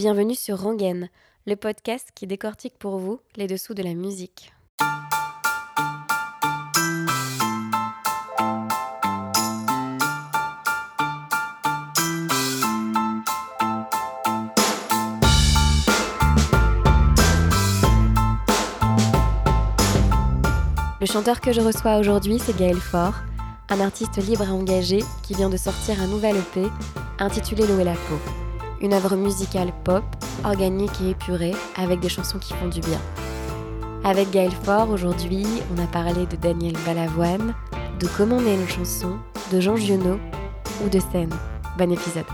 Bienvenue sur Rangaine, le podcast qui décortique pour vous les dessous de la musique. Le chanteur que je reçois aujourd'hui, c'est Gaël Faure, un artiste libre et engagé qui vient de sortir un nouvel EP intitulé L'eau et la peau. Une œuvre musicale pop, organique et épurée, avec des chansons qui font du bien. Avec Gaël Faure, aujourd'hui, on a parlé de Daniel Balavoine, de comment on est une chanson, de Jean Giono ou de scène. Bon épisode.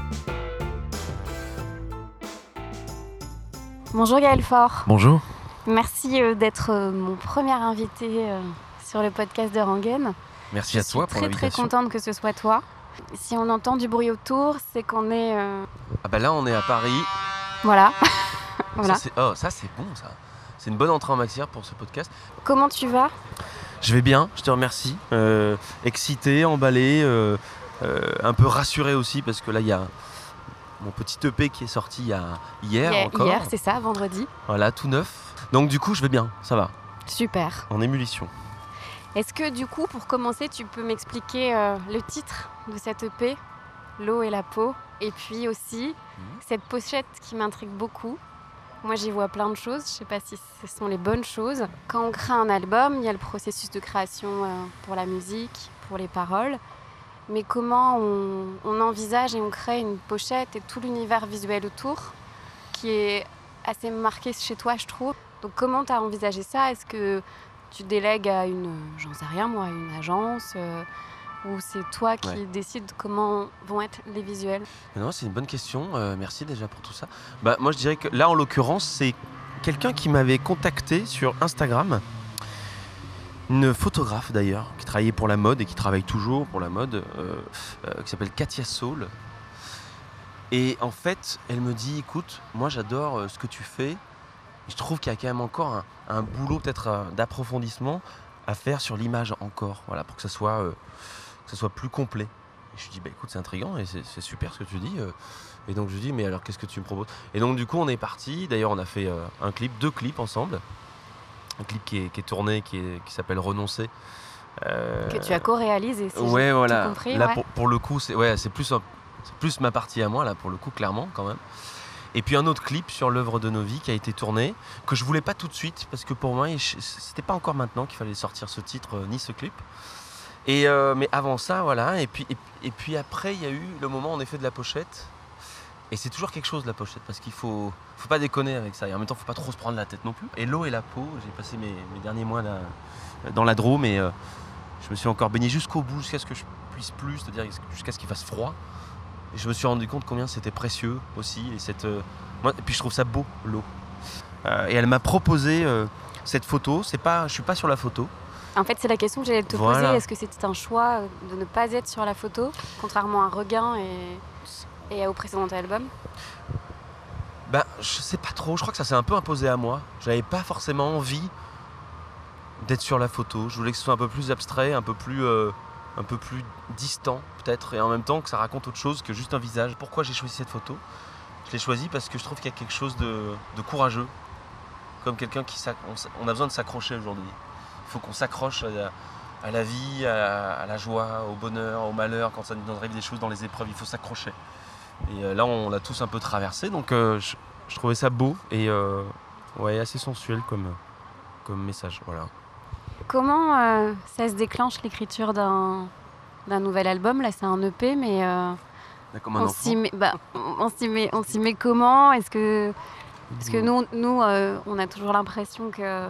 Bonjour Gaël Faure. Bonjour. Merci euh, d'être euh, mon premier invité euh, sur le podcast de Rangaine. Merci à toi Je pour suis très très l'invitation. contente que ce soit toi. Si on entend du bruit autour, c'est qu'on est... euh, Ah bah là on est à Paris. Voilà. voilà. Ça, c'est- oh, ça c'est bon ça. C'est une bonne entrée en matière pour ce podcast. Comment tu vas? Je vais bien, je te remercie. Euh, excité, emballé, euh, un peu rassuré aussi parce que là il y a mon petit EP qui est sorti il y a hier Hier, encore. hier, c'est ça, vendredi. Voilà, tout neuf. Donc du coup je vais bien, ça va. Super. En ébullition. Est-ce que du coup, pour commencer, tu peux m'expliquer euh, le titre de cette EP, L'eau et la peau, et puis aussi Mhm. cette pochette qui m'intrigue beaucoup. Moi, j'y vois plein de choses. Je sais pas si ce sont les bonnes choses. Quand on crée un album, il y a le processus de création euh, pour la musique, pour les paroles. Mais comment on, on envisage et on crée une pochette et tout l'univers visuel autour qui est assez marqué chez toi, je trouve. Donc, comment tu as envisagé ça? Est-ce que tu délègues à une, j'en sais rien moi, une agence euh, ou c'est toi qui Ouais. décides comment vont être les visuels? Non, c'est une bonne question. euh, merci déjà pour tout ça. Bah, moi, je dirais que là, en l'occurrence, c'est quelqu'un qui m'avait contacté sur Instagram. Une photographe d'ailleurs, qui travaillait pour la mode et qui travaille toujours pour la mode, euh, qui s'appelle Katia Saul. Et en fait, elle me dit écoute, moi j'adore ce que tu fais. Je trouve qu'il y a quand même encore un, un boulot peut-être euh, d'approfondissement à faire sur l'image encore, voilà, pour que ça soit, euh, que ça soit plus complet. Et je lui dis, bah écoute, c'est intriguant et c'est super ce que tu dis. euh. Et donc je dis, mais alors qu'est-ce que tu me proposes? Et donc du coup, on est parti. D'ailleurs, on a fait euh, un clip, deux clips ensemble. Un clip qui est, qui est tourné, qui, s'appelle Renoncer. Que tu as co-réalisé si Ouais, voilà. compris. là, ouais. pour, pour le coup, c'est ouais, c'est plus, un- plus ma partie à moi, là, pour le coup, clairement, quand même. Et puis un autre clip sur l'œuvre de nos vies qui a été tourné, que je voulais pas tout de suite, parce que pour moi, c'était pas encore maintenant qu'il fallait sortir ce titre euh, ni ce clip. Et euh, mais avant ça, voilà. Et puis, et, puis après, il y a eu le moment en effet de la pochette. Et c'est toujours quelque chose la pochette, parce qu'il faut, faut pas déconner avec ça. Et en même temps, faut pas trop se prendre la tête non plus. Et l'eau et la peau, j'ai passé mes, derniers mois là, dans la Drôme et euh, je me suis encore baigné jusqu'au bout, jusqu'à ce que je puisse plus, c'est-à-dire jusqu'à ce qu'il fasse froid. Et je me suis rendu compte combien c'était précieux aussi. Et, cette, euh, moi, et puis je trouve ça beau, l'eau. Euh, et elle m'a proposé euh, cette photo. C'est pas, je suis pas sur la photo. En fait, c'est la question que j'allais te Voilà. poser. Est-ce que c'était un choix de ne pas être sur la photo, contrairement à Regain et, et au précédent album? Ben, je sais pas trop. Je crois que ça s'est un peu imposé à moi. J'avais pas forcément envie d'être sur la photo. Je voulais que ce soit un peu plus abstrait, un peu plus, euh, un peu plus distant peut-être, et en même temps que ça raconte autre chose que juste un visage. Pourquoi j'ai choisi cette photo? Je l'ai choisie parce que je trouve qu'il y a quelque chose de, courageux, comme quelqu'un qui on, a besoin de s'accrocher aujourd'hui. Il faut qu'on s'accroche à, la- vie, à, la joie, au bonheur, au malheur. Quand ça nous arrive des choses dans les épreuves, il faut s'accrocher. Et euh, là, on l'a tous un peu traversé, donc euh, je, je trouvais ça beau et euh, ouais, assez sensuel comme, comme message. Voilà. Comment euh, ça se déclenche l'écriture d'un d'un nouvel album? Là, c'est un EP, mais euh, Comme un on s'y met, bah, on s'y met, on s'y met comment? Est-ce que parce que nous, nous, euh, on a toujours l'impression que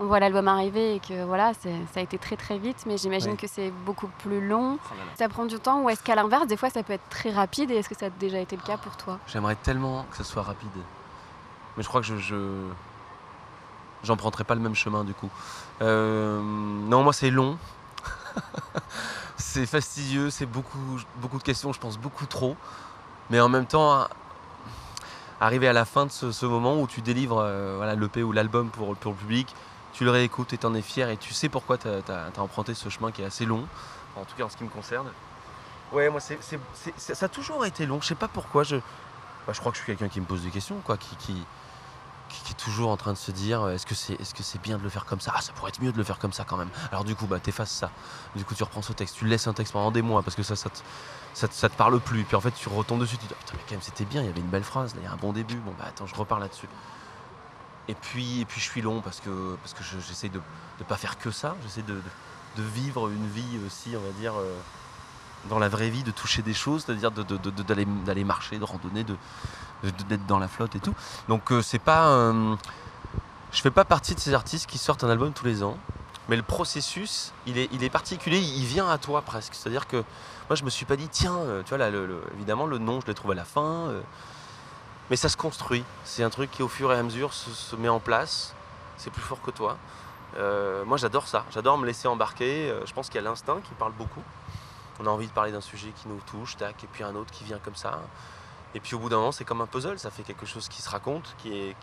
on voit l'album arriver et que voilà, c'est- ça a été très très vite, mais j'imagine Ouais. que c'est beaucoup plus long. Oh. Ça prend du temps ou est-ce qu'à l'inverse, des fois, ça peut être très rapide et est-ce que ça a déjà été le cas pour toi? J'aimerais tellement que ce soit rapide. Mais je crois que je. je... J'emprunterai pas le même chemin du coup. Euh, non, moi c'est long. c'est fastidieux, c'est beaucoup, beaucoup de questions, je pense beaucoup trop. Mais en même temps, arriver à la fin de ce, moment où tu délivres euh, l'EP ou l'album pour, le public, tu le réécoutes et t'en es fier et tu sais pourquoi tu as, emprunté ce chemin qui est assez long, en tout cas en ce qui me concerne. Ouais, moi c'est, ça a toujours été long, je sais pas pourquoi. Je, bah, je crois que je suis quelqu'un qui me pose des questions, quoi, qui, qui est toujours en train de se dire euh, est-ce que c'est est -ce c'est bien de le faire comme ça? Ah, ça pourrait être mieux de le faire comme ça quand même. Alors du coup, bah, t'effaces ça. Du coup, tu reprends ce texte, tu laisses un texte pendant des mois parce que ça, ça te, ça, te parle plus. Puis en fait, tu retombes dessus, tu te dis putain, mais quand même, c'était bien, il y avait une belle phrase, il y a un bon début. Bon, bah attends, je repars là-dessus. Et puis, et puis je suis long parce que, parce que de ne pas faire que ça. J'essaie de, de, vivre une vie aussi, on va dire, euh, dans la vraie vie, de toucher des choses, c'est-à-dire d'aller marcher, de randonner, d'être dans la flotte et tout. Donc euh, c'est pas. Euh, je fais pas partie de ces artistes qui sortent un album tous les ans. Mais le processus, il est, particulier, il vient à toi presque. C'est-à-dire que moi, je me suis pas dit, tiens, tu vois, là, évidemment, le nom, je l'ai trouvé à la fin. Mais ça se construit. C'est un truc qui, au fur et à mesure, se, met en place. C'est plus fort que toi. Euh, moi, j'adore ça. J'adore me laisser embarquer. Euh, je pense qu'il y a l'instinct qui parle beaucoup. On a envie de parler d'un sujet qui nous touche, tac, et puis un autre qui vient comme ça. Et puis au bout d'un moment, c'est comme un puzzle. Ça fait quelque chose qui se raconte, qui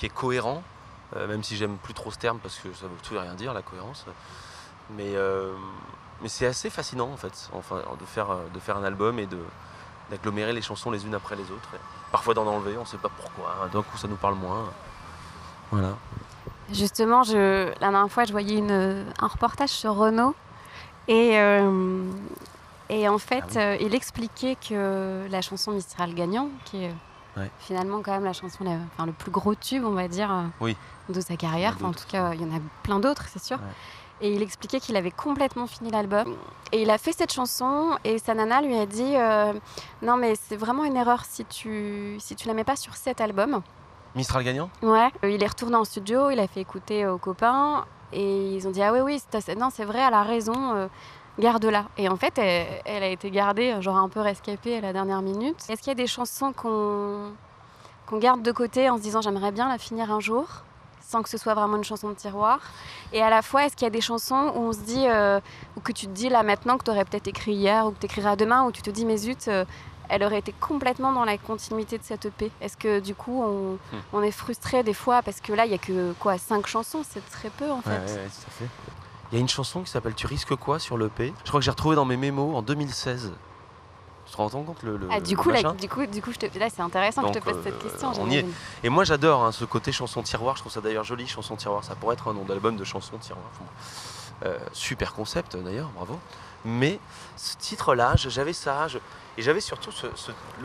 est, cohérent. Euh, même si j'aime plus trop ce terme parce que ça veut tout et rien dire, la cohérence. Mais, mais c'est assez fascinant, en fait, de, faire, un album et d'agglomérer les chansons les unes après les autres. parfois d'en enlever, on ne sait pas pourquoi. D'un coup, ça nous parle moins. Voilà. Justement, la dernière fois, je voyais un reportage sur Renault. Et, euh, et en fait, ah euh, il expliquait que la chanson Mistral Gagnant, qui est finalement quand même la chanson, enfin, le plus gros tube, on va dire, oui. de sa carrière. en tout cas, il y en a plein d'autres, c'est sûr. Et il expliquait qu'il avait complètement fini l'album. Et il a fait cette chanson et sa nana lui a dit euh, Non, mais c'est vraiment une erreur si tu, si tu la mets pas sur cet album. Mistral gagnant? Ouais. Il est retourné en studio, il a fait écouter aux copains et ils ont dit Ah oui, oui, non, c'est vrai, elle a raison. Euh, garde-la. Et en fait, elle, a été gardée, genre un peu rescapée à la dernière minute. Est-ce qu'il y a des chansons qu'on garde de côté en se disant j'aimerais bien la finir un jour sans que ce soit vraiment une chanson de tiroir? Et à la fois, est-ce qu'il y a des chansons où on se dit, euh, ou que tu te dis là maintenant que tu aurais peut-être écrit hier ou que tu écriras demain, où tu te dis, mais zut, euh, elle aurait été complètement dans la continuité de cette EP Est-ce que du coup, on, hmm. on est frustré des fois parce que là, il n'y a que quoi, cinq chansons? C'est très peu en fait. Ouais, ouais, tout à fait. Il y a une chanson qui s'appelle Tu risques quoi? sur l'EP Je crois que j'ai retrouvé dans mes mémos en 2016. Te rends compte le, ah, du, coup, là, du coup, du coup, je te... là, c'est intéressant que je te pose cette euh, question. On y est. Et moi, j'adore hein, ce côté chanson tiroir. Je trouve ça d'ailleurs joli, chanson tiroir. Ça pourrait être un nom d'album de chanson tiroir. Euh, super concept d'ailleurs, bravo. Mais ce titre-là, j'avais ça, et j'avais surtout ce,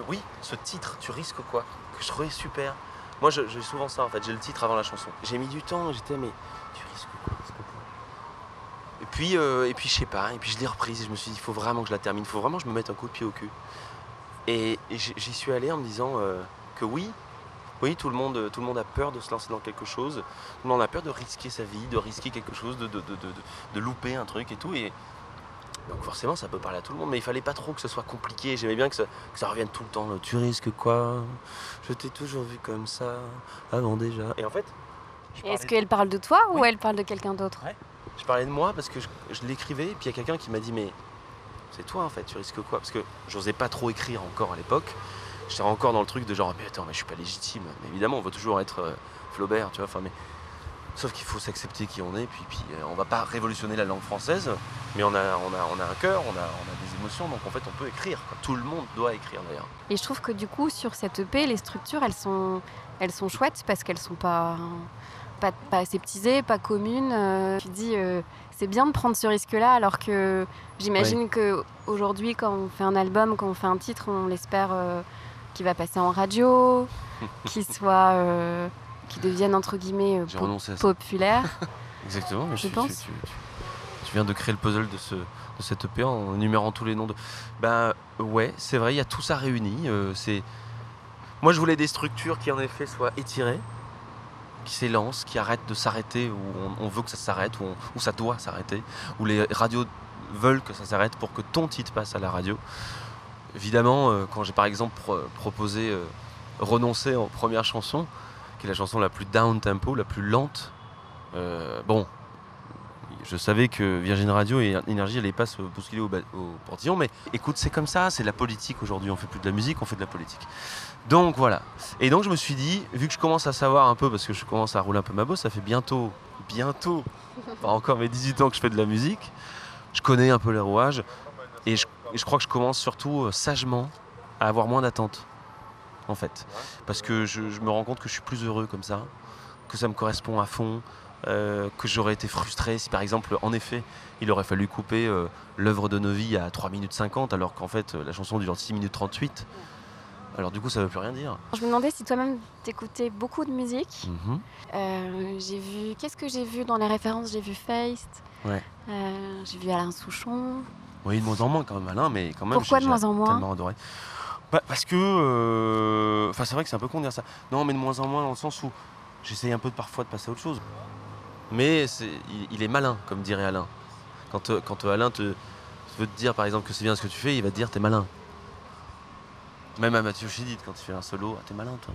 oui, ce titre. Tu risques quoi Que je trouvais super. Moi, j'ai souvent ça en fait. J'ai le titre avant la chanson. J'ai mis du temps. J'étais mais puis, euh, et puis je sais pas, et puis je l'ai reprise et je me suis dit, il faut vraiment que je la termine, il faut vraiment que je me mette un coup de pied au cul. Et, j'y suis allé en me disant euh, que oui, oui, tout le, monde, tout le monde a peur de se lancer dans quelque chose, tout le monde a peur de risquer sa vie, de risquer quelque chose, de, de, louper un truc et tout. Et donc forcément, ça peut parler à tout le monde, mais il fallait pas trop que ce soit compliqué. J'aimais bien que ça, que ça, revienne tout le temps. Tu risques quoi? Je t'ai toujours vu comme ça, avant déjà. Et en fait... Est-ce qu'elle parle de toi ou elle parle de quelqu'un d'autre? Je parlais de moi parce que je, l'écrivais, puis il y a quelqu'un qui m'a dit Mais c'est toi en fait, tu risques quoi? Parce que j'osais pas trop écrire encore à l'époque. J'étais encore dans le truc de genre Mais attends, mais je suis pas légitime. Mais évidemment, on veut toujours être euh, Flaubert, tu vois. Mais... Sauf qu'il faut s'accepter qui on est, puis, puis euh, on va pas révolutionner la langue française, mais on a, on a, on a un cœur, on a, on a des émotions, donc en fait on peut écrire. Tout le monde doit écrire d'ailleurs. Et je trouve que du coup, sur cette EP, les structures, elles sont, elles sont chouettes parce qu'elles sont pas pas, pas aseptisée, pas commune. Euh, tu dis, euh, c'est bien de prendre ce risque-là, alors que j'imagine que qu'aujourd'hui, quand on fait un album, quand on fait un titre, on l'espère euh, qu'il va passer en radio, qu'il soit, qu'il devienne entre guillemets populaire. Exactement. je pense. Tu, tu, viens de créer le puzzle de ce de cette EP en énumérant tous les noms de. Ben ouais, c'est vrai, il y a tout ça réuni. c'est moi, je voulais des structures qui en effet soient étirées, qui s'élance, qui arrête de s'arrêter, où on, veut que ça s'arrête, où, ça doit s'arrêter, où les radios veulent que ça s'arrête pour que ton titre passe à la radio. Évidemment, euh, quand j'ai par exemple proposé euh, Renoncer en première chanson, qui est la chanson la plus down tempo, la plus lente, euh, bon, je savais que Virgin Radio et Énergie n'allaient pas se bousculer au, au portillon, mais écoute, c'est comme ça, c'est la politique aujourd'hui. On fait plus de la musique, on fait de la politique. Donc voilà. Et donc je me suis dit, vu que je commence à savoir un peu, parce que je commence à rouler un peu ma bosse, ça fait bientôt, bientôt, pas encore mes 18 ans que je fais de la musique, je connais un peu les rouages, et je, crois que je commence surtout euh, sagement à avoir moins d'attentes. en fait. Parce que je, je me rends compte que je suis plus heureux comme ça, que ça me correspond à fond, euh, que j'aurais été frustré si par exemple, en effet, il aurait fallu couper euh, l'œuvre de nos vies à 3 minutes 50 alors qu'en fait la chanson dure 6 minutes 38. Alors du coup ça veut plus rien dire. Je me demandais si toi-même t'écoutais beaucoup de musique. Mhm. Euh, j'ai vu. Qu'est-ce que j'ai vu dans les références? J'ai vu Feist. Ouais. Euh, j'ai vu Alain Souchon. Oui, de moins en moins quand même, Alain, mais quand même. Pourquoi de moins en moins? tellement adoré. Bah, parce que. euh, Enfin, c'est vrai que c'est un peu con de dire ça. Non, mais de moins en moins dans le sens où j'essaye un peu de, parfois de passer à autre chose. Mais il, il est malin, comme dirait Alain. Quand, quand Alain te, veut te dire, par exemple, que c'est bien ce que tu fais, il va te dire t'es malin. Même à Mathieu Chédid, quand il fait un solo, ah, t'es malin, toi.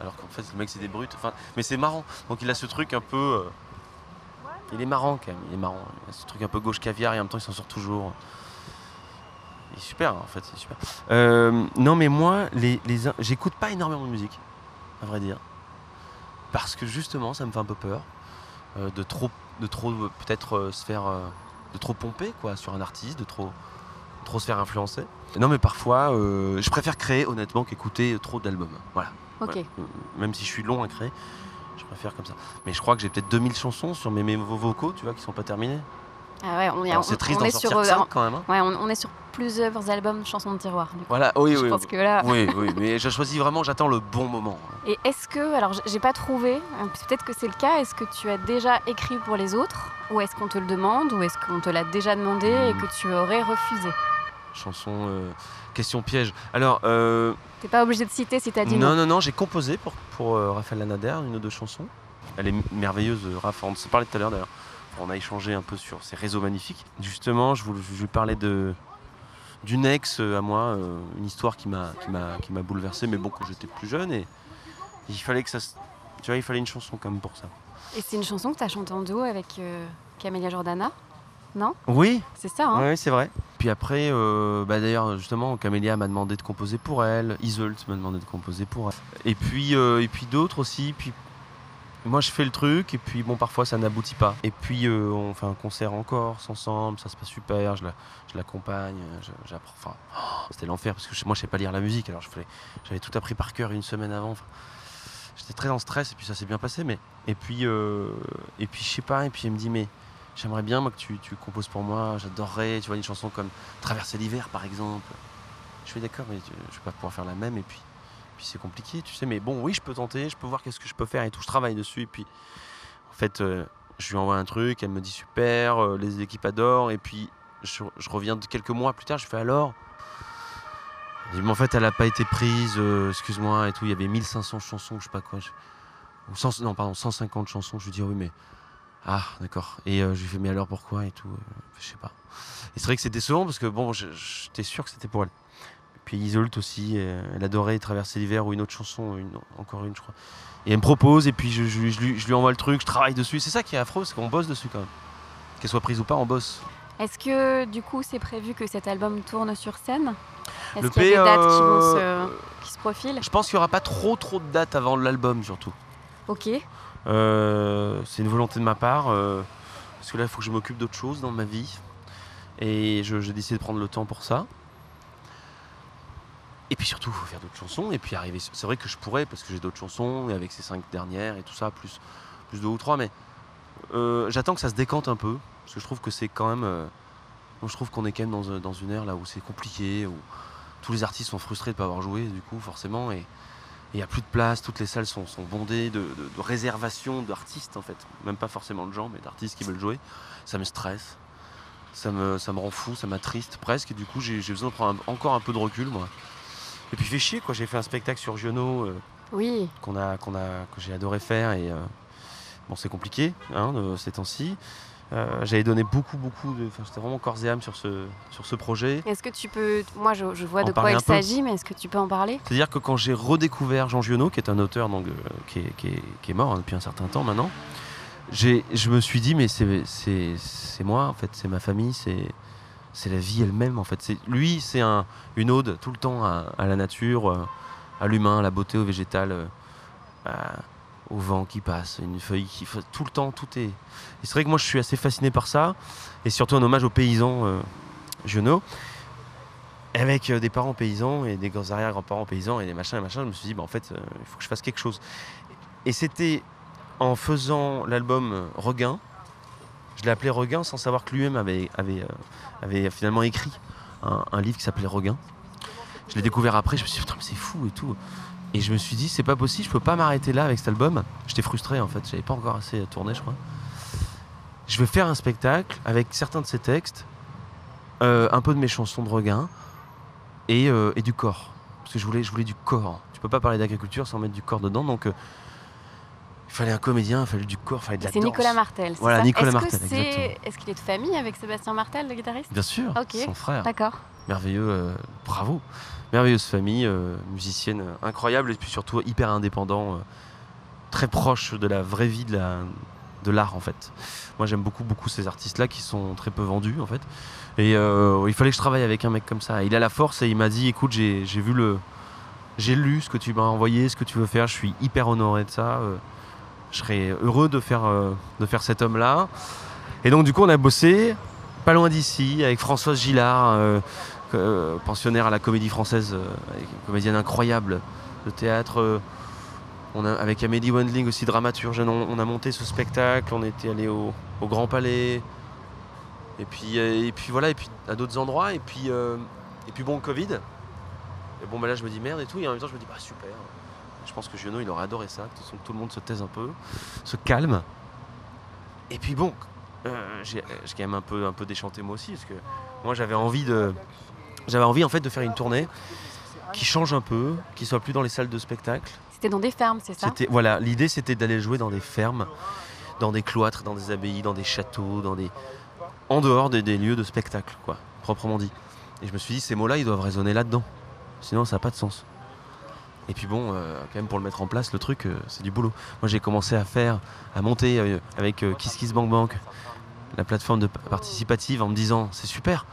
Alors qu'en fait, le mec, c'est des brutes. Mais c'est marrant. Donc il a ce truc un peu. euh, Il est marrant quand même. Il est marrant. Il a ce truc un peu gauche caviar et en même temps, il s'en sort toujours. Il est super, en fait. Euh, non, mais moi, les, les, j'écoute pas énormément de musique, à vrai dire. Parce que justement, ça me fait un peu peur euh, de trop, de trop peut-être se faire. de trop pomper, quoi, sur un artiste, de trop, trop se faire influencer. Non, mais parfois, euh, je préfère créer, honnêtement, qu'écouter trop d'albums. Voilà. Ok. Même si je suis long à créer, je préfère comme ça. Mais je crois que j'ai peut-être 2000 chansons sur mes, mes vocaux, tu vois, qui sont pas terminés. Ah ouais, on, c'est triste on d'en est sortir sur. que euh, quand même. hein. Ouais, on, on est sur plusieurs albums chansons de tiroir. du coup. Voilà, oui, je oui. pense que là. Oui, oui, mais je choisis vraiment, j'attends le bon moment. Et est-ce que, alors j'ai pas trouvé, euh, peut-être que c'est le cas, est-ce que tu as déjà écrit pour les autres Ou est-ce qu'on te le demande Ou est-ce qu'on te l'a déjà demandé et Hmm. que tu aurais refusé? Chanson, euh, question piège. Alors, euh, T'es pas obligé de citer si t'as dit non, non. non, non, j'ai composé pour, pour euh, Raphaël Lanader une ou deux chansons. Elle est merveilleuse, euh, Raph. On s'est parlé tout à l'heure d'ailleurs. On a échangé un peu sur ses réseaux magnifiques. Justement, je, voulais- je lui parlais de d'une ex euh, à moi, euh, une histoire qui m'a qui m'a qui m'a bouleversé, mais bon, quand j'étais plus jeune et il fallait que ça, se- tu vois, il fallait une chanson quand même pour ça. Et c'est une chanson que t'as chantée en duo avec euh, Camélia Jordana Non? Oui, C'est ça, hein? Oui, c'est vrai. Puis après, euh, bah d'ailleurs, justement, Camélia m'a demandé de composer pour elle, Isolt m'a demandé de composer pour elle. Et puis, euh, et puis d'autres aussi. Puis moi, je fais le truc, et puis bon, parfois ça n'aboutit pas. Et puis, euh, on fait un concert en Corse ensemble, ça se passe super, je la- l'accompagne, je- j'apprends. Enfin, c'était l'enfer, parce que moi, je sais pas lire la musique, alors j'avais tout appris par cœur une semaine avant. J'étais très en stress, et puis ça s'est bien passé. Mais et puis, euh, et puis, je sais pas, et puis elle me dit, mais J'aimerais bien moi, que tu, tu composes pour moi, j'adorerais, tu vois, une chanson comme Traverser l'hiver par exemple. Je suis d'accord, mais tu- je vais pas pouvoir faire la même et puis, puis c'est compliqué, tu sais, mais bon, oui, je peux tenter, je peux voir qu'est-ce que je peux faire et tout, je travaille dessus et puis en fait, euh, je lui envoie un truc, elle me dit super, euh, les équipes adorent et puis je, reviens quelques mois plus tard, je fais alors? Mais en fait, elle a pas été prise, euh, excuse-moi et tout, il y avait 1500 chansons, je sais pas quoi. ou 100 non, pardon, 150 chansons, je lui dis, oui, mais. Ah, d'accord. Et je lui fais, mais alors pourquoi et tout Je sais pas. Et c'est vrai que c'est décevant parce que bon, j'étais sûr que c'était pour elle. Puis Isolt aussi, euh, elle adorait Traverser l'hiver ou une autre chanson, une, encore une, je crois. Et elle me propose et puis je, je- je lui, je lui envoie le truc, je travaille dessus. C'est ça qui est affreux, c'est qu'on bosse dessus quand même. Qu'elle soit prise ou pas, on bosse. Est-ce que du coup c'est prévu que cet album tourne sur scène? Est-ce Le qu'il y a des dates qui, vont se, euh, qui se profilent? Je pense qu'il n'y aura pas trop trop de dates avant l'album surtout. Ok. Euh, c'est une volonté de ma part. euh, parce que là, il faut que je m'occupe d'autre chose dans ma vie. Et je- j'ai décidé de prendre le temps pour ça. Et puis surtout, il faut faire d'autres chansons. Et puis arriver. C'est vrai que je pourrais, parce que j'ai d'autres chansons, et avec ces cinq dernières et tout ça, plus, deux ou trois. Mais euh, j'attends que ça se décante un peu. Parce que je trouve que c'est quand même. euh, je trouve qu'on est quand même dans, un- dans une ère là où c'est compliqué, où tous les artistes sont frustrés de ne pas avoir joué, du coup, forcément. Et, il n'y a plus de place, toutes les salles sont, bondées de, réservations d'artistes en fait. Même pas forcément de gens, mais d'artistes qui veulent jouer. Ça me stresse, ça me, ça me rend fou, ça m'attriste presque. Et du coup, j'ai besoin de prendre encore un peu de recul moi. Et puis fait chier quoi, j'ai fait un spectacle sur Giono euh, Oui. qu'on a, qu'on a, que j'ai adoré faire et euh, bon c'est compliqué hein, de- ces temps-ci. Euh, J'avais donné beaucoup, beaucoup de. J'étais vraiment corps et âme sur ce, sur ce projet. Est-ce que tu peux. Moi je, je vois En de quoi il s'agit, mais est-ce que tu peux en parler? C'est-à-dire que quand j'ai redécouvert Jean Giono, qui est un auteur donc, euh, qui, est, qui est- qui est mort hein, depuis un certain temps maintenant, je me suis dit, mais c'est moi, en fait, c'est ma famille, c'est c'est la vie elle-même, en fait. Lui, c'est un, une ode tout le temps à, la nature, euh, à l'humain, à la beauté, au végétal, euh, au vent qui passe, une feuille qui... Tout le temps, tout est... Et c'est vrai que moi, je suis assez fasciné par ça, et surtout un hommage aux paysans euh, Giono. avec euh, des parents paysans et des grands arrière-grands-parents paysans et des machins et machins, je me suis dit, bah, en fait, il faut que je fasse quelque chose. Et c'était en faisant l'album Regain, je l'ai appelé Regain sans savoir que lui-même avait, avait finalement écrit un, livre qui s'appelait Regain. Je l'ai découvert après, je me suis dit, putain, mais c'est fou et tout. Et je me suis dit, c'est pas possible, je peux pas m'arrêter là avec cet album. J'étais frustré en fait, j'avais pas encore assez tourné, je crois. Je vais faire un spectacle avec certains de ces textes, euh, un peu de mes chansons de Regain et, euh, et du corps. Parce que je voulais, je voulais du corps. Tu peux pas parler d'agriculture sans mettre du corps dedans, donc euh, il fallait un comédien, il fallait du corps, il fallait de la C'est danse. Nicolas Martel. c'est Voilà, ça Nicolas Martel, c'est-. Est-ce qu'il est de famille avec Sébastien Martel, le guitariste? Bien sûr, son frère. D'accord. merveilleux, euh, bravo. Merveilleuse famille, euh, musicienne euh, incroyable et puis surtout hyper indépendant, euh, très proche de la vraie vie de la de l'art en fait. Moi j'aime beaucoup beaucoup ces artistes là qui sont très peu vendus en fait. Et euh, il fallait que je travaille avec un mec comme ça. Il a la force et il m'a dit écoute j'ai j'ai vu le j'ai lu ce que tu m'as envoyé, ce que tu veux faire, je suis hyper honoré de ça. Je serais heureux de faire euh, de faire cet homme là. Et donc du coup on a bossé pas loin d'ici avec Françoise Gillard euh, euh, pensionnaire à la Comédie Française, une comédienne incroyable de théâtre. on a, avec Amélie Wendling aussi dramaturge, on, a monté ce spectacle, on était allé au, Grand Palais, et puis, et puis voilà, et puis à d'autres endroits, et puis, et puis bon, Covid. Et bon, bah là je me dis merde et tout, et en même temps je me dis bah super. Je pense que Giono il aurait adoré ça, que de toute façon, tout le monde se taise un peu, se calme. Et puis bon, euh, j'ai j'ai quand même un peu, un peu déchanté moi aussi, parce que moi j'avais envie de, j'avais envie en fait de faire une tournée qui change un peu, qui soit plus dans les salles de spectacle. C'était dans des fermes, c'est ça? C'était voilà, l'idée c'était d'aller jouer dans des fermes, dans des cloîtres, dans des abbayes, dans des châteaux, dans des en dehors des, des lieux de spectacle, quoi, proprement dit. Et je me suis dit ces mots-là, ils doivent résonner là-dedans. Sinon, ça n'a pas de sens. Et puis bon, euh, quand même pour le mettre en place, le truc, euh, c'est du boulot. Moi, j'ai commencé à faire, à monter euh, avec Kiss Kiss Bank Bank, la plateforme participative, en me disant, c'est super.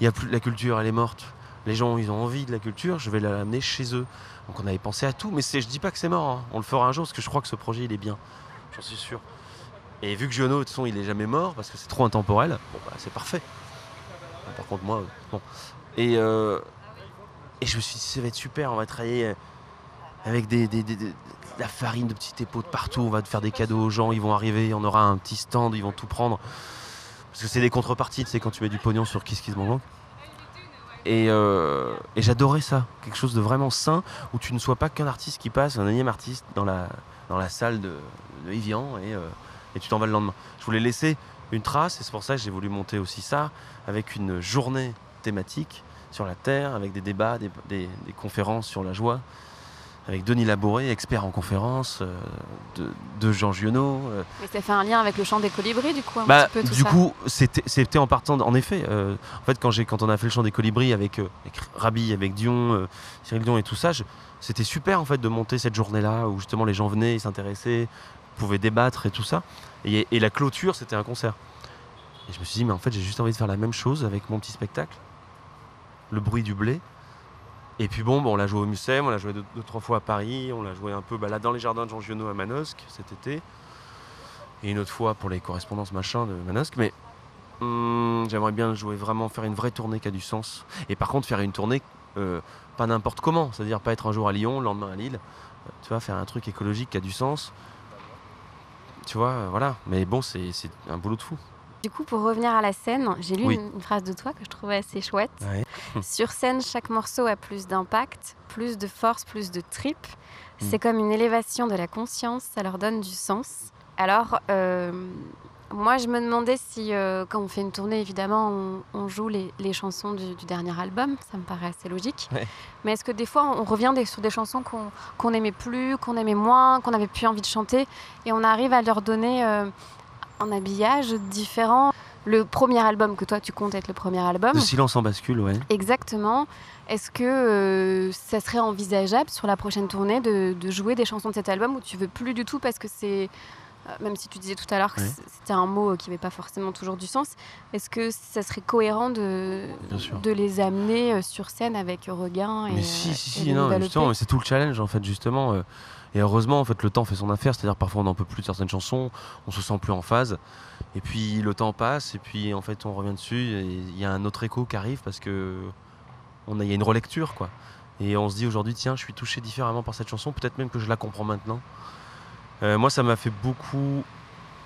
Il y a plus la culture, elle est morte. Les gens, ils ont envie de la culture. Je vais l'amener chez eux. Donc on avait pensé à tout, mais je dis pas que c'est mort. hein. On le fera un jour parce que je crois que ce projet, il est bien. J'en suis sûr. Et vu que Giono, de toute façon, il est jamais mort parce que c'est trop intemporel, bon, bah, c'est parfait. Par contre, moi, bon. Et, et je me suis dit, ça va être super, on va travailler avec des, de la farine de petits époux de partout, on va faire des cadeaux aux gens, ils vont arriver, on aura un petit stand, ils vont tout prendre. Parce que c'est des contreparties, tu sais, quand tu mets du pognon sur Kiss Kiss Bank. Et, euh, et j'adorais ça, quelque chose de vraiment sain, où tu ne sois pas qu'un artiste qui passe, un énième artiste dans la, dans la salle de, de Evian et, euh, et tu t'en vas le lendemain. Je voulais laisser une trace et c'est pour ça que j'ai voulu monter aussi ça avec une journée thématique sur la Terre, avec des débats, des- des conférences sur la joie, avec Denis Laboré, expert en conférence, euh, de, de Jean Giono. euh, Mais ça fait un lien avec le chant des colibris, du coup, un bah, petit peu tout du ça. coup, c'était en partant, en effet. euh, en fait, quand, on a fait le chant des colibris avec, euh, avec Rabi, avec Dion, Cyril Dion et tout ça, c'était super en fait de monter cette journée-là où justement les gens venaient, ils s'intéressaient, pouvaient débattre et tout ça. Et, et la clôture, c'était un concert. Et je me suis dit, mais en fait, j'ai juste envie de faire la même chose avec mon petit spectacle, le bruit du blé. Et puis bon, bon on l'a joué au Mucem, on l'a joué deux, deux, trois fois à Paris, on l'a joué un peu bah, là dans les jardins de Jean Giono à Manosque cet été et une autre fois pour les correspondances machin de Manosque. Mais hum, j'aimerais bien jouer vraiment, faire une vraie tournée qui a du sens. Et par contre, faire une tournée euh, pas n'importe comment, c'est-à-dire pas être un jour à Lyon, le lendemain à Lille. Euh, tu vois, faire un truc écologique qui a du sens. Tu vois, euh, voilà. Mais bon, c'est un boulot de fou. Du coup, pour revenir à la scène, j'ai lu Oui. une, une phrase de toi que je trouvais assez chouette. Ouais. Sur scène, chaque morceau a plus d'impact, plus de force, plus de trip. Hmm. C'est comme une élévation de la conscience, ça leur donne du sens. Alors, euh, moi, je me demandais si, euh, quand on fait une tournée, évidemment, on, on joue les, les chansons du, du dernier album, ça me paraît assez logique. Ouais. Mais est-ce que des fois, on revient des- sur des chansons qu'on qu'on aimait plus, qu'on aimait moins, qu'on n'avait plus envie de chanter, et on arrive à leur donner euh, un habillage différent le premier album que toi tu comptes être le premier album. Le silence en bascule, ouais. Exactement. Est-ce que euh, ça serait envisageable sur la prochaine tournée de, de jouer des chansons de cet album où tu veux plus du tout parce que c'est même si tu disais tout à l'heure que c'était un mot qui n'avait pas forcément toujours du sens, est-ce que ça serait cohérent de, les amener euh, sur scène avec Regain et Mais euh, si, si, et si, le non, justement, mais c'est tout le challenge en fait, justement. euh, et heureusement, en fait, le temps fait son affaire, c'est-à-dire parfois on n'en peut plus de certaines chansons, on se sent plus en phase, et puis le temps passe, et puis en fait on revient dessus, et il y a un autre écho qui arrive parce que on a, il y a une relecture, quoi. Et on se dit aujourd'hui, tiens, je suis touché différemment par cette chanson, peut-être même que je la comprends maintenant. Euh, moi, ça m'a fait beaucoup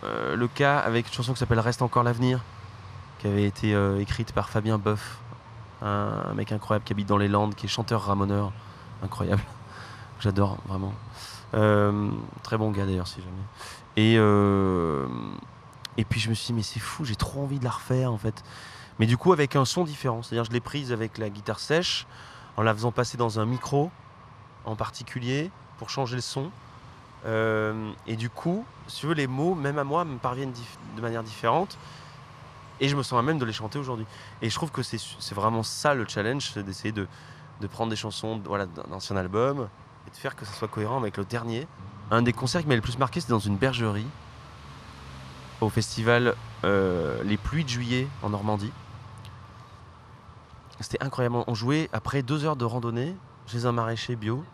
euh, le cas avec une chanson qui s'appelle Reste encore l'avenir, qui avait été euh, écrite par Fabien Boeuf, un, mec incroyable qui habite dans les Landes, qui est chanteur ramoneur, incroyable. J'adore vraiment. Très bon gars d'ailleurs, si jamais. Et, et puis je me suis dit, mais c'est fou, j'ai trop envie de la refaire en fait. Mais du coup, avec un son différent. C'est-à-dire, je l'ai prise avec la guitare sèche, en la faisant passer dans un micro en particulier pour changer le son. Euh, et du coup, si tu veux, les mots, même à moi, me parviennent de manière différente. Et je me sens à même de les chanter aujourd'hui. Et je trouve que c'est vraiment ça le challenge, c'est d'essayer de, prendre des chansons voilà, d'un ancien album et de faire que ça soit cohérent avec le dernier. Un des concerts qui m'a le plus marqué, c'était dans une bergerie au festival euh, Les Pluies de Juillet en Normandie. C'était incroyable. On jouait après deux heures de randonnée chez un maraîcher bio.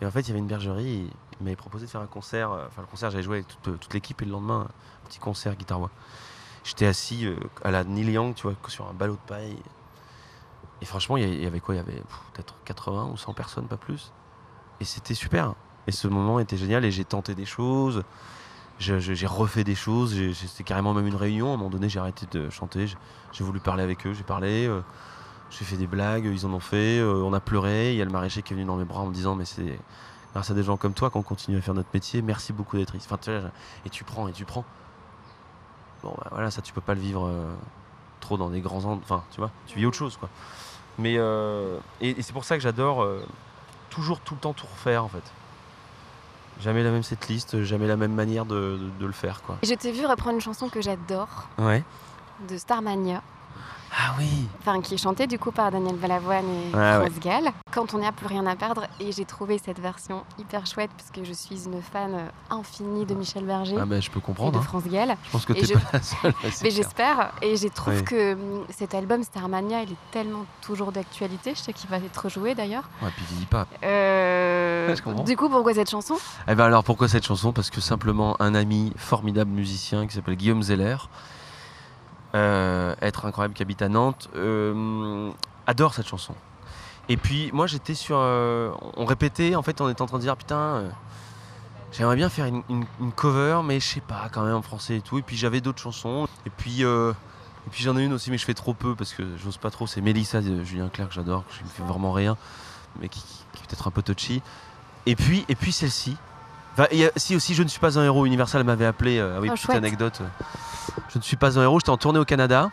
Et en fait, il y avait une bergerie. Il m'avait proposé de faire un concert. euh, Enfin, le concert, j'avais joué avec toute, euh, toute l'équipe. Et le lendemain, un petit concert guitare-voix. J'étais assis euh, à la Neil Young, tu vois, sur un ballot de paille. Et franchement, il y avait- quoi? Il y avait peut-être 80 ou 100 personnes, pas plus. Et c'était super. Et ce moment était génial. Et j'ai tenté des choses. J'ai refait des choses. C'était carrément même une réunion. À un moment donné, j'ai arrêté de chanter. J'ai- voulu parler avec eux. J'ai parlé. j'ai fait des blagues. Ils en ont fait. on a pleuré. Il y a le maraîcher qui est venu dans mes bras en me disant Mais c'est grâce à des gens comme toi qu'on continue à faire notre métier. Merci beaucoup d'être ici. Enfin, tu vois, et tu prends et tu prends. Bon, bah, voilà, ça, tu peux pas le vivre euh, trop dans des grands. en- Enfin, tu vois, tu vis autre chose, quoi. Mais. euh, et et c'est pour ça que j'adore euh, toujours, tout le temps, tout refaire, en fait. Jamais la même setlist, jamais la même manière de, de- de le faire, quoi. Et je t'ai vu reprendre une chanson que j'adore Ouais. de Starmania, Ah oui enfin qui est chantée du coup par Daniel Balavoine et Ouais, France Gall. Quand on n'a plus rien à perdre, et j'ai trouvé cette version hyper chouette parce que je suis une fan euh, infinie de Michel Berger Ah, bah, je peux et comprendre. de hein. France Gall. Je pense que Et t'es je- pas la seule. ouais, Mais j'espère, et je trouve Oui. que hum, cet album Starmania, il est tellement toujours d'actualité. Je sais qu'il va être joué d'ailleurs. Ouais, puis vieillis pas. Euh, Ouais, du coup, pourquoi cette chanson? Eh ben alors pourquoi cette chanson? Parce que simplement un ami formidable musicien qui s'appelle Guillaume Zeller, être incroyable qui habite à Nantes, euh, adore cette chanson. Et puis moi j'étais sur, euh, on répétait en fait, on était en train de dire putain, euh, j'aimerais bien faire une, une- une cover, mais je sais pas quand même en français et tout. Et puis j'avais d'autres chansons. Et puis euh, et puis j'en ai une aussi, mais je fais trop peu parce que j'ose pas trop. C'est Mélissa de Julien Clerc que j'adore, que je ne fais vraiment rien, mais qui, qui- qui est peut-être un peu touchy. Et puis et puis celle-ci. Enfin, si aussi je ne suis pas un héros, Universal m'avait appelé, euh, ah oui, Oh, petite chouette. anecdote. euh, Je ne suis pas un héros, j'étais en tournée au Canada,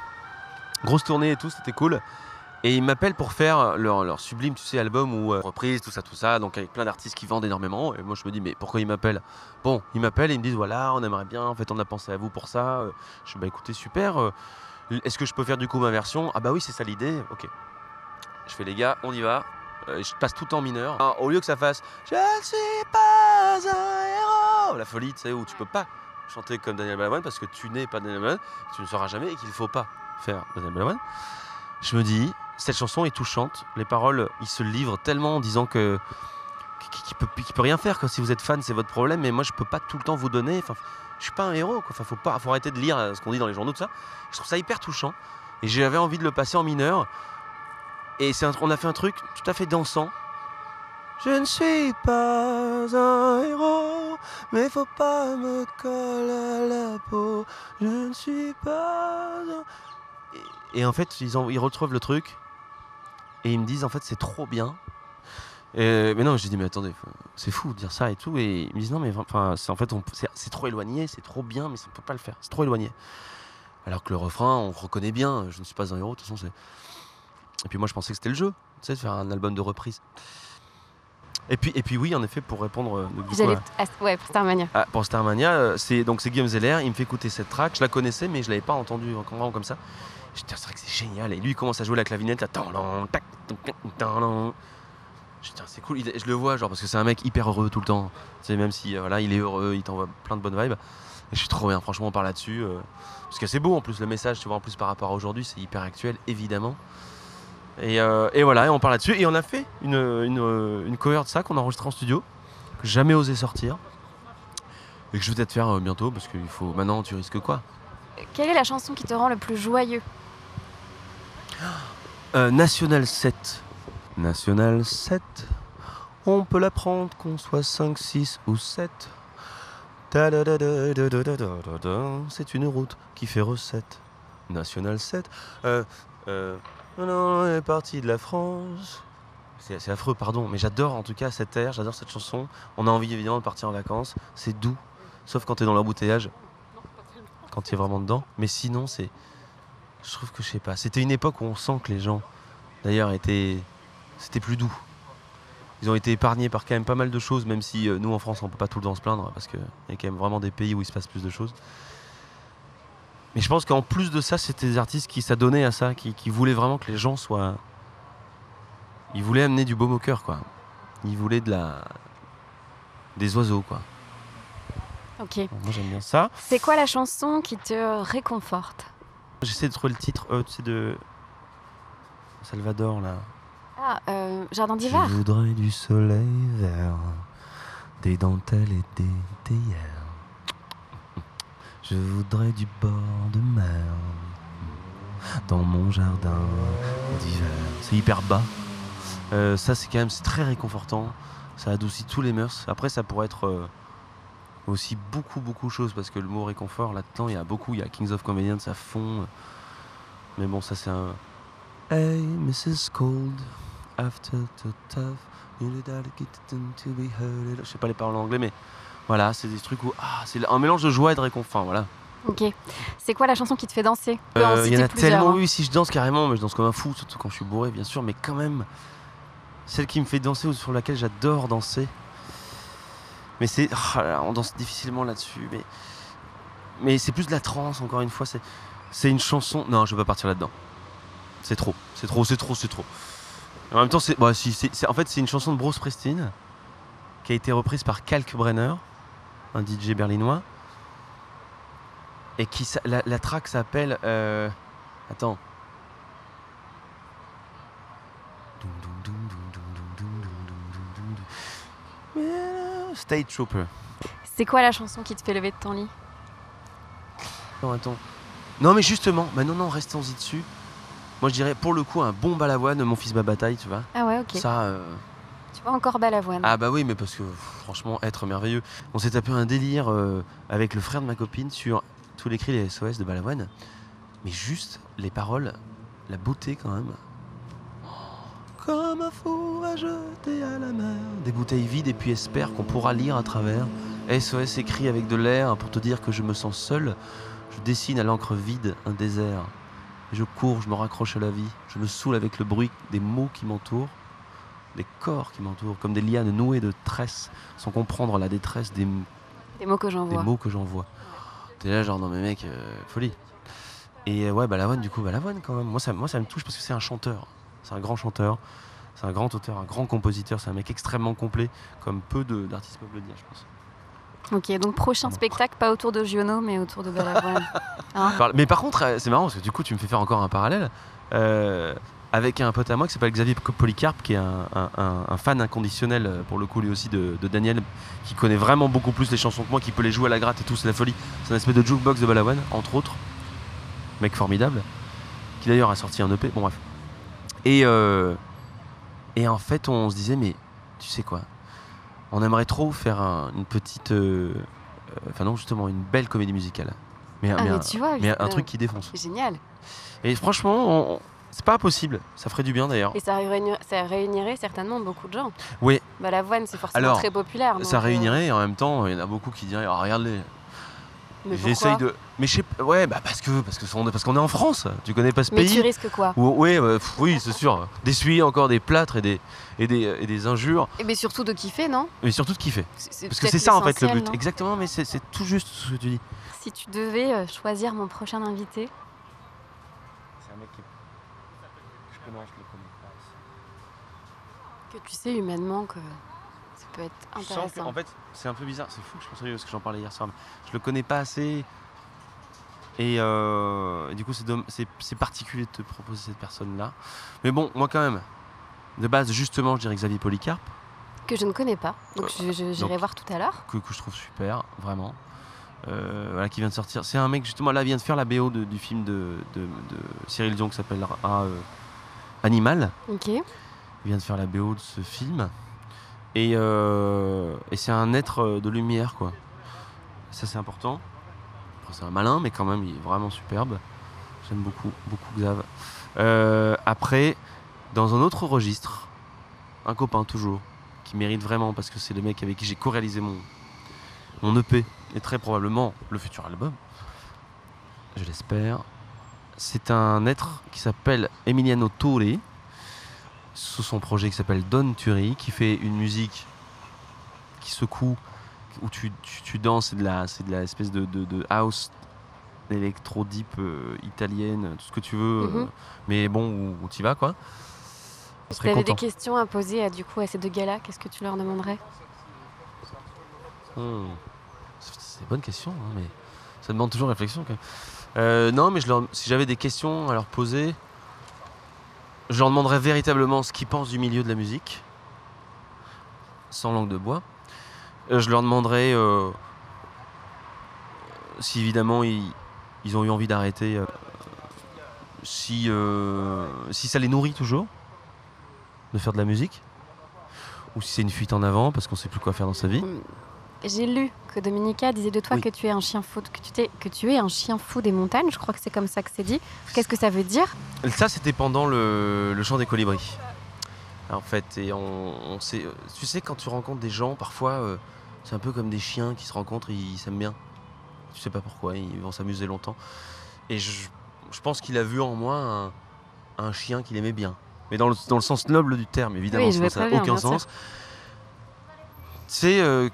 grosse tournée et tout, c'était cool. Et ils m'appellent pour faire leur, sublime, tu sais, album ou euh, reprise, tout ça, tout ça, donc avec plein d'artistes qui vendent énormément. Et moi je me dis, mais pourquoi ils m'appellent? Bon, ils m'appellent et ils me disent, voilà, on aimerait bien, en fait, on a pensé à vous pour ça. Euh, Je dis, bah écoutez, super. euh, Est-ce que je peux faire du coup ma version? Ah bah oui, c'est ça l'idée, ok. Je fais les gars, on y va. Je passe tout en mineur. Au lieu que ça fasse Je ne suis pas un héros La folie, tu sais, où tu peux pas chanter comme Daniel Balavoine parce que tu n'es pas Daniel Balavoine, tu ne sauras jamais et qu'il ne faut pas faire Daniel Balavoine. Je me dis, cette chanson est touchante. Les paroles, il se livrent tellement en disant que qu'il peut, peut rien faire. Quoi. Si vous êtes fan, c'est votre problème. Mais moi, je peux pas tout le temps vous donner. Enfin, je suis pas un héros. Quoi. Enfin, faut pas, faut arrêter de lire euh, ce qu'on dit dans les journaux, tout ça. Je trouve ça hyper touchant. Et j'avais envie de le passer en mineur. Et c'est on a fait un truc tout à fait dansant. Je ne suis pas un héros, mais faut pas me coller à la peau. Je ne suis pas un... Et, en fait, ils, ils retrouvent le truc et ils me disent en fait c'est trop bien. Mais non, j'ai dit mais attendez, c'est fou de dire ça et tout. Et ils me disent non mais enfin c'est en fait c'est trop éloigné, c'est trop bien, mais on peut pas le faire, c'est trop éloigné. Alors que le refrain, on reconnaît bien. Je ne suis pas un héros, de toute façon c'est. Et puis moi je pensais que c'était le jeu, tu sais, de faire un album de reprise. Et puis, et puis oui, en effet, pour répondre euh, du coup, à- ouais, pour Starmania. ah, pour Starmania, euh, c'est donc c'est Guillaume Zeller, il me fait écouter cette track, je la connaissais mais je l'avais pas entendue vraiment comme ça. Je dis, c'est vrai que c'est génial. Et lui il commence à jouer la clavinette là. C'est cool. Je le vois genre parce que c'est un mec hyper heureux tout le temps. Tu sais, même si euh, voilà, il est heureux, il t'envoie plein de bonnes vibes. Et je suis trop bien, franchement, on parle là-dessus. euh, parce que c'est beau en plus le message, tu vois, en plus par rapport à aujourd'hui, c'est hyper actuel, évidemment. Et, euh, et, voilà, et on parle là-dessus. Et on a fait une, une, une cover de ça qu'on a enregistré en studio, que jamais osé sortir. Et que je vais peut-être faire euh, bientôt, parce qu'il faut. Maintenant, tu risques quoi? Quelle est la chanson qui te rend le plus joyeux? Euh, National 7. National 7. On peut l'apprendre qu'on soit 5, 6 ou 7. C'est une route qui fait recette. National 7. Euh, euh non, non, on est parti de la France. C'est c'est affreux, pardon, mais j'adore en tout cas cette air, j'adore cette chanson. On a envie évidemment de partir en vacances. C'est doux, sauf quand t'es dans l'embouteillage, quand t'es vraiment dedans. Mais sinon, c'est. Je trouve que je sais pas. C'était une époque où on sent que les gens, d'ailleurs, étaient. C'était plus doux. Ils ont été épargnés par quand même pas mal de choses, même si euh, nous en France on peut pas tout le temps se plaindre, parce qu'il y a quand même vraiment des pays où il se passe plus de choses. Mais je pense qu'en plus de ça, c'était des artistes qui s'adonnaient à ça, qui, qui voulaient vraiment que les gens soient. Ils voulaient amener du baume au cœur, quoi. Ils voulaient de la. des oiseaux, quoi. Ok. Moi j'aime bien ça. C'est quoi la chanson qui te réconforte? J'essaie de trouver le titre, euh, tu sais, de. Salvador, là. Ah, euh, Jardin Je d'hiver. voudrais du soleil vert, des dentelles et des théières. Je voudrais du bord de mer dans mon jardin d'hiver. C'est hyper bas. Euh, ça, c'est quand même très réconfortant. Ça adoucit tous les mœurs. Après, ça pourrait être euh, aussi beaucoup, beaucoup de choses parce que le mot réconfort, là-dedans, il y a beaucoup. Il y a Kings of Convenience à fond. Mais bon, ça, c'est un. Hey, Mrs. Cold, after the tough, you them to be heard. Je sais pas les paroles en anglais, mais voilà, c'est des trucs où. Ah, c'est un mélange de joie et de réconfort, voilà. Ok. C'est quoi la chanson qui te fait danser? Euh, Il y en a tellement, hein. oui, si je danse carrément, mais je danse comme un fou, surtout quand je suis bourré, bien sûr, mais quand même, celle qui me fait danser ou sur laquelle j'adore danser. Mais c'est. ah on danse difficilement là-dessus, mais. Mais c'est plus de la trance, encore une fois, c'est. C'est une chanson. Non, je vais pas partir là-dedans. C'est trop, c'est trop, c'est trop, c'est trop. En même temps, c'est. bah, si, en fait, c'est une chanson de Bruce Springsteen qui a été reprise par Kalkbrenner, un DJ berlinois. Et qui. La, la track s'appelle. euh, Attends. State Trooper. C'est quoi la chanson qui te fait lever de ton lit Non, attends. Non, mais justement, bah non, non, restons-y dessus. Moi, je dirais pour le coup un bon balavoine, mon fils ma bataille, tu vois. Ah ouais, ok. Ça. euh, Tu vois encore Balavoine. Ah bah oui, mais parce que pff, franchement, être merveilleux. On s'est tapé un délire euh, avec le frère de ma copine sur tous les cris les SOS de Balavoine. Mais juste les paroles, la beauté quand même. Comme un four à jeter à la mer. Des bouteilles vides et puis espère qu'on pourra lire à travers. SOS écrit avec de l'air pour te dire que je me sens seul. Je dessine à l'encre vide un désert. Je cours, je me raccroche à la vie. Je me saoule avec le bruit des mots qui m'entourent des corps qui m'entourent, comme des lianes nouées de tresses, sans comprendre la détresse des, Des mots que des j'envoie. mots que j'envoie. T'es là, genre, non, mais mec, euh, folie. Et euh, ouais, Balavoine, du coup, Balavoine, quand même. Moi ça, moi, ça me touche parce que c'est un chanteur. C'est un grand chanteur. C'est un grand auteur, un grand compositeur. C'est un mec extrêmement complet, comme peu de- d'artistes peuvent le dire, je pense. Ok, donc prochain spectacle, pas autour de Giono, mais autour de Balavoine. Par- Mais par contre, euh, c'est marrant parce que du coup, tu me fais faire encore un parallèle. euh, avec un pote à moi qui s'appelle Xavier Polycarpe, qui est un, un- un- un fan inconditionnel, euh, pour le coup, lui aussi, de, de Daniel, qui connaît vraiment beaucoup plus les chansons que moi, qui peut les jouer à la gratte et tout, c'est la folie. C'est un espèce de jukebox de Balavoine, entre autres. Mec formidable, qui d'ailleurs a sorti un EP, bon bref. Et, euh, et en fait, on se disait, mais tu sais quoi On aimerait trop faire un- une petite. euh, Enfin, non, justement, une belle comédie musicale. Mais, un- Ah, mais mais un- tu vois, mais un putain, truc qui défonce. Génial. Et franchement, on- c'est pas impossible. Ça ferait du bien d'ailleurs. Et ça réunirait, ça réunirait certainement beaucoup de gens. Oui, Balavoine, c'est forcément Alors, très populaire. donc, ça euh, réunirait et en même temps, il y en a beaucoup qui diraient ah, regarde-les. mais J'essaye de. Mais je sais pas. Ouais, bah parce que parce que parce qu'on est en France. Tu connais pas ce Mais tu pays risques quoi Où- ouais, bah, pff, oui, c'est sûr. D'essuyer encore des plâtres et des et des, et des injures, Et mais surtout de kiffer, non mais surtout de kiffer. Parce que c'est ça en fait le but. Exactement, mais c'est c'est tout juste ce que tu dis. Si tu devais euh, choisir mon prochain invité, C'est un mec qui. Je connais, je le connais pas. que tu sais humainement que ça peut être Je sens que, intéressant. en fait, c'est un peu bizarre, c'est fou, je pense à lui parce que j'en parlais hier soir. mais Je le connais pas assez. Et, euh, et du coup, c'est particulier de te proposer cette personne-là. Mais bon, moi quand même, de base, justement, je dirais Xavier Polycarpe, Que je ne connais pas. Donc je- je- j'irai voir tout à l'heure. que, que je trouve super, vraiment. Euh, voilà, qui vient de sortir. C'est un mec, justement, là, il vient de faire la BO de- du film de, de- de Cyril Dion qui s'appelle ah, euh, Animal. Ok. Il vient de faire la BO de ce film. Et, euh, et c'est un être de lumière, quoi. Ça, c'est important. C'est un malin, mais quand même, il est vraiment superbe. J'aime beaucoup, beaucoup Xav. Euh, après, dans un autre registre, un copain toujours, qui mérite vraiment, parce que c'est le mec avec qui j'ai co-réalisé mon, mon EP, et très probablement le futur album, je l'espère. C'est un être qui s'appelle Emiliano Torre, sous son projet qui s'appelle Don Turi, qui fait une musique qui secoue, où tu, tu, tu danses, c'est de la, c'est de la espèce de, de, de house électro deep euh, italienne, tout ce que tu veux, euh, Mhm. mais bon, où, où tu vas quoi. Si tu avais des questions à poser à, du coup, à ces deux gars-là, qu'est-ce que tu leur demanderais? Hmm. C'est c'est une bonne question, hein, mais ça demande toujours réflexion quand même. Euh, non, mais si j'avais des questions à leur poser, je leur demanderais véritablement ce qu'ils pensent du milieu de la musique, sans langue de bois. Euh, je leur demanderais euh, si évidemment ils, ont eu envie d'arrêter, si, si ça les nourrit toujours de faire de la musique, ou si c'est une fuite en avant parce qu'on sait plus quoi faire dans sa vie. J'ai lu que Dominica disait de toi Oui. que tu es un chien fou, que tu, t'es- que tu es un chien fou des montagnes. Je crois que c'est comme ça que c'est dit. Qu'est-ce que ça veut dire? Ça, c'était pendant le, le chant des colibris. En fait, et on, on sait, tu sais, quand tu rencontres des gens, parfois, euh, c'est un peu comme des chiens qui se rencontrent, ils s'aiment bien. Tu sais pas pourquoi, ils vont s'amuser longtemps. Et je, je pense qu'il a vu en moi un, un chien qu'il aimait bien. Mais dans le, dans le sens noble du terme, évidemment, Oui, ça n'a aucun sens. C'est, euh,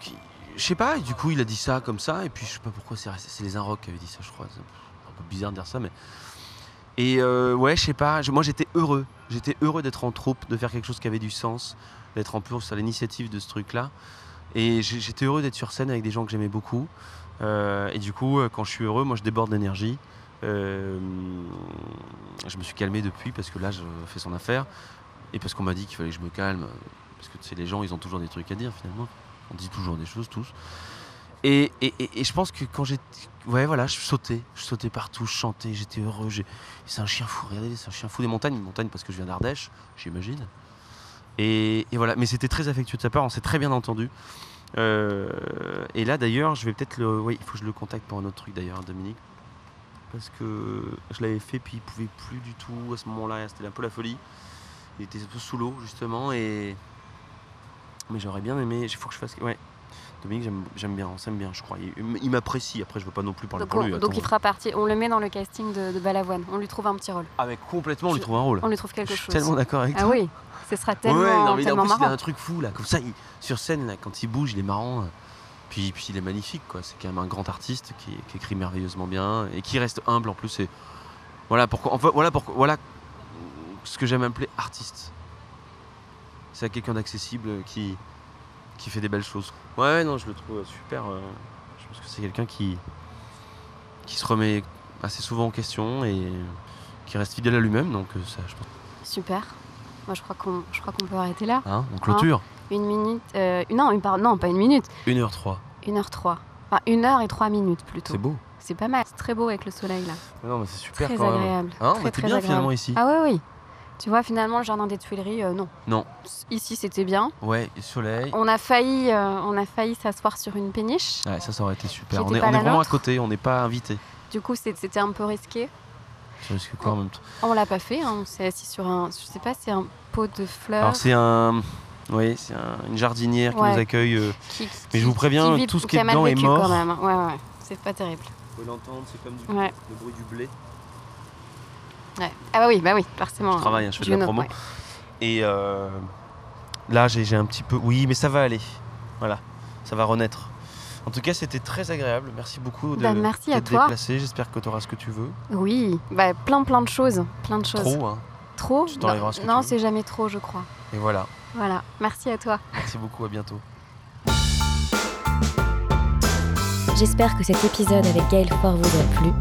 je sais pas, et du coup, il a dit ça comme ça, et puis je sais pas pourquoi, c'est les Inrocks qui avaient dit ça, je crois. C'est un peu bizarre de dire ça, mais. Et euh, ouais, je sais pas, moi j'étais heureux. J'étais heureux d'être en troupe, de faire quelque chose qui avait du sens, d'être en plus à l'initiative de ce truc-là. Et j'étais heureux d'être sur scène avec des gens que j'aimais beaucoup. Euh, et du coup, euh, quand je suis heureux, moi je déborde d'énergie. Je me suis calmé depuis parce que là, je fais son affaire. Et parce qu'on m'a dit qu'il fallait que je me calme. Parce que tu sais, les gens, ils ont toujours des trucs à dire finalement. On dit toujours des choses, tous. Et, et- et- je pense que quand j'ai. Ouais, voilà, je sautais. Je sautais partout, je chantais, j'étais heureux. C'est un chien fou, regardez, c'est un chien fou des montagnes. Une montagne parce que je viens d'Ardèche, j'imagine. Et, voilà, mais c'était très affectueux de sa part, on s'est très bien entendu. Euh, et là d'ailleurs, je vais peut-être le. Oui, il faut que je le contacte pour un autre truc d'ailleurs, Dominique. Parce que je l'avais fait, puis il pouvait plus du tout à ce moment-là, c'était un peu la folie. Il était un peu sous l'eau justement, et. Mais j'aurais bien aimé, il faut que je fasse. Ouais. Dominique, j'aime- bien, on s'aime bien, je crois. Il, il m'apprécie, après je veux pas non plus parler donc, pour on- lui. donc il fera partie. On le met dans le casting de, de Balavoine. On lui trouve un petit rôle. Ah, mais complètement, on lui Je- trouve un rôle. On lui trouve Je quelque suis chose. tellement d'accord avec Ah toi. oui, ce sera Ouais, tellement, non, mais en plus, il a marrant. un truc fou là, comme ça, il- sur scène, là, quand il bouge, il est marrant. Puis, puis il est magnifique, quoi. C'est quand même un grand artiste qui, qui écrit merveilleusement bien et qui reste humble en plus. Et voilà pourquoi, enfin, voilà pourquoi, voilà ce que j'aime appeler artiste. C'est quelqu'un d'accessible qui, qui fait des belles choses. Ouais, non, je le trouve super. euh, je pense que c'est quelqu'un qui, qui se remet assez souvent en question et qui reste fidèle à lui-même. Donc, euh, ça, je pense. Super. Moi, je crois qu'on, je crois qu'on peut arrêter là. Hein, on clôture. Une minute. euh, non, une par- non, pas une minute. 1h03. Une heure trois. Enfin, une heure et trois minutes plutôt. C'est beau. C'est pas mal. C'est très beau avec le soleil là. Non, mais c'est super Très quand même. agréable. Hein, on très, était très bien agréable. finalement ici. Ah oui, oui. Tu vois, finalement, le jardin des Tuileries, euh, non. Non. Ici, c'était bien. Ouais, soleil. On a failli, euh, on a failli s'asseoir sur une péniche. Ouais, ça, ça aurait été super. Qui On est, on vraiment à côté, on n'est pas invité. Du coup, c'était un peu risqué. Quoi en même temps? On l'a pas fait. hein. On s'est assis sur un, je sais pas, c'est un pot de fleurs. Alors, c'est un. Oui, c'est un- une jardinière qui nous accueille. euh, qui- mais je vous qui- préviens, vit- tout ce qui est dedans est mort. quand même. Ouais, ouais. C'est pas terrible. Vous pouvez l'entendre, c'est comme du- Ouais. le bruit du blé. Ouais. Ah bah oui, bah oui, forcément. Je travaille, hein, je fais de la promo. ouais. Et euh, là, j'ai un petit peu. Oui, mais ça va aller. Voilà, ça va renaître. En tout cas, c'était très agréable. Merci beaucoup de Bah, merci à d'être toi. déplacé. J'espère que tu auras ce que tu veux. Oui, bah plein plein de choses, plein de choses. Trop, hein. Trop Tu Non, ce que non c'est jamais trop, je crois. Et voilà. Voilà. Merci à toi. Merci beaucoup. À bientôt. J'espère que cet épisode avec Gaël Fort vous a plu.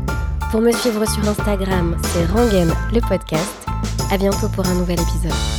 Pour me suivre sur Instagram, c'est Rangem le podcast. À bientôt pour un nouvel épisode.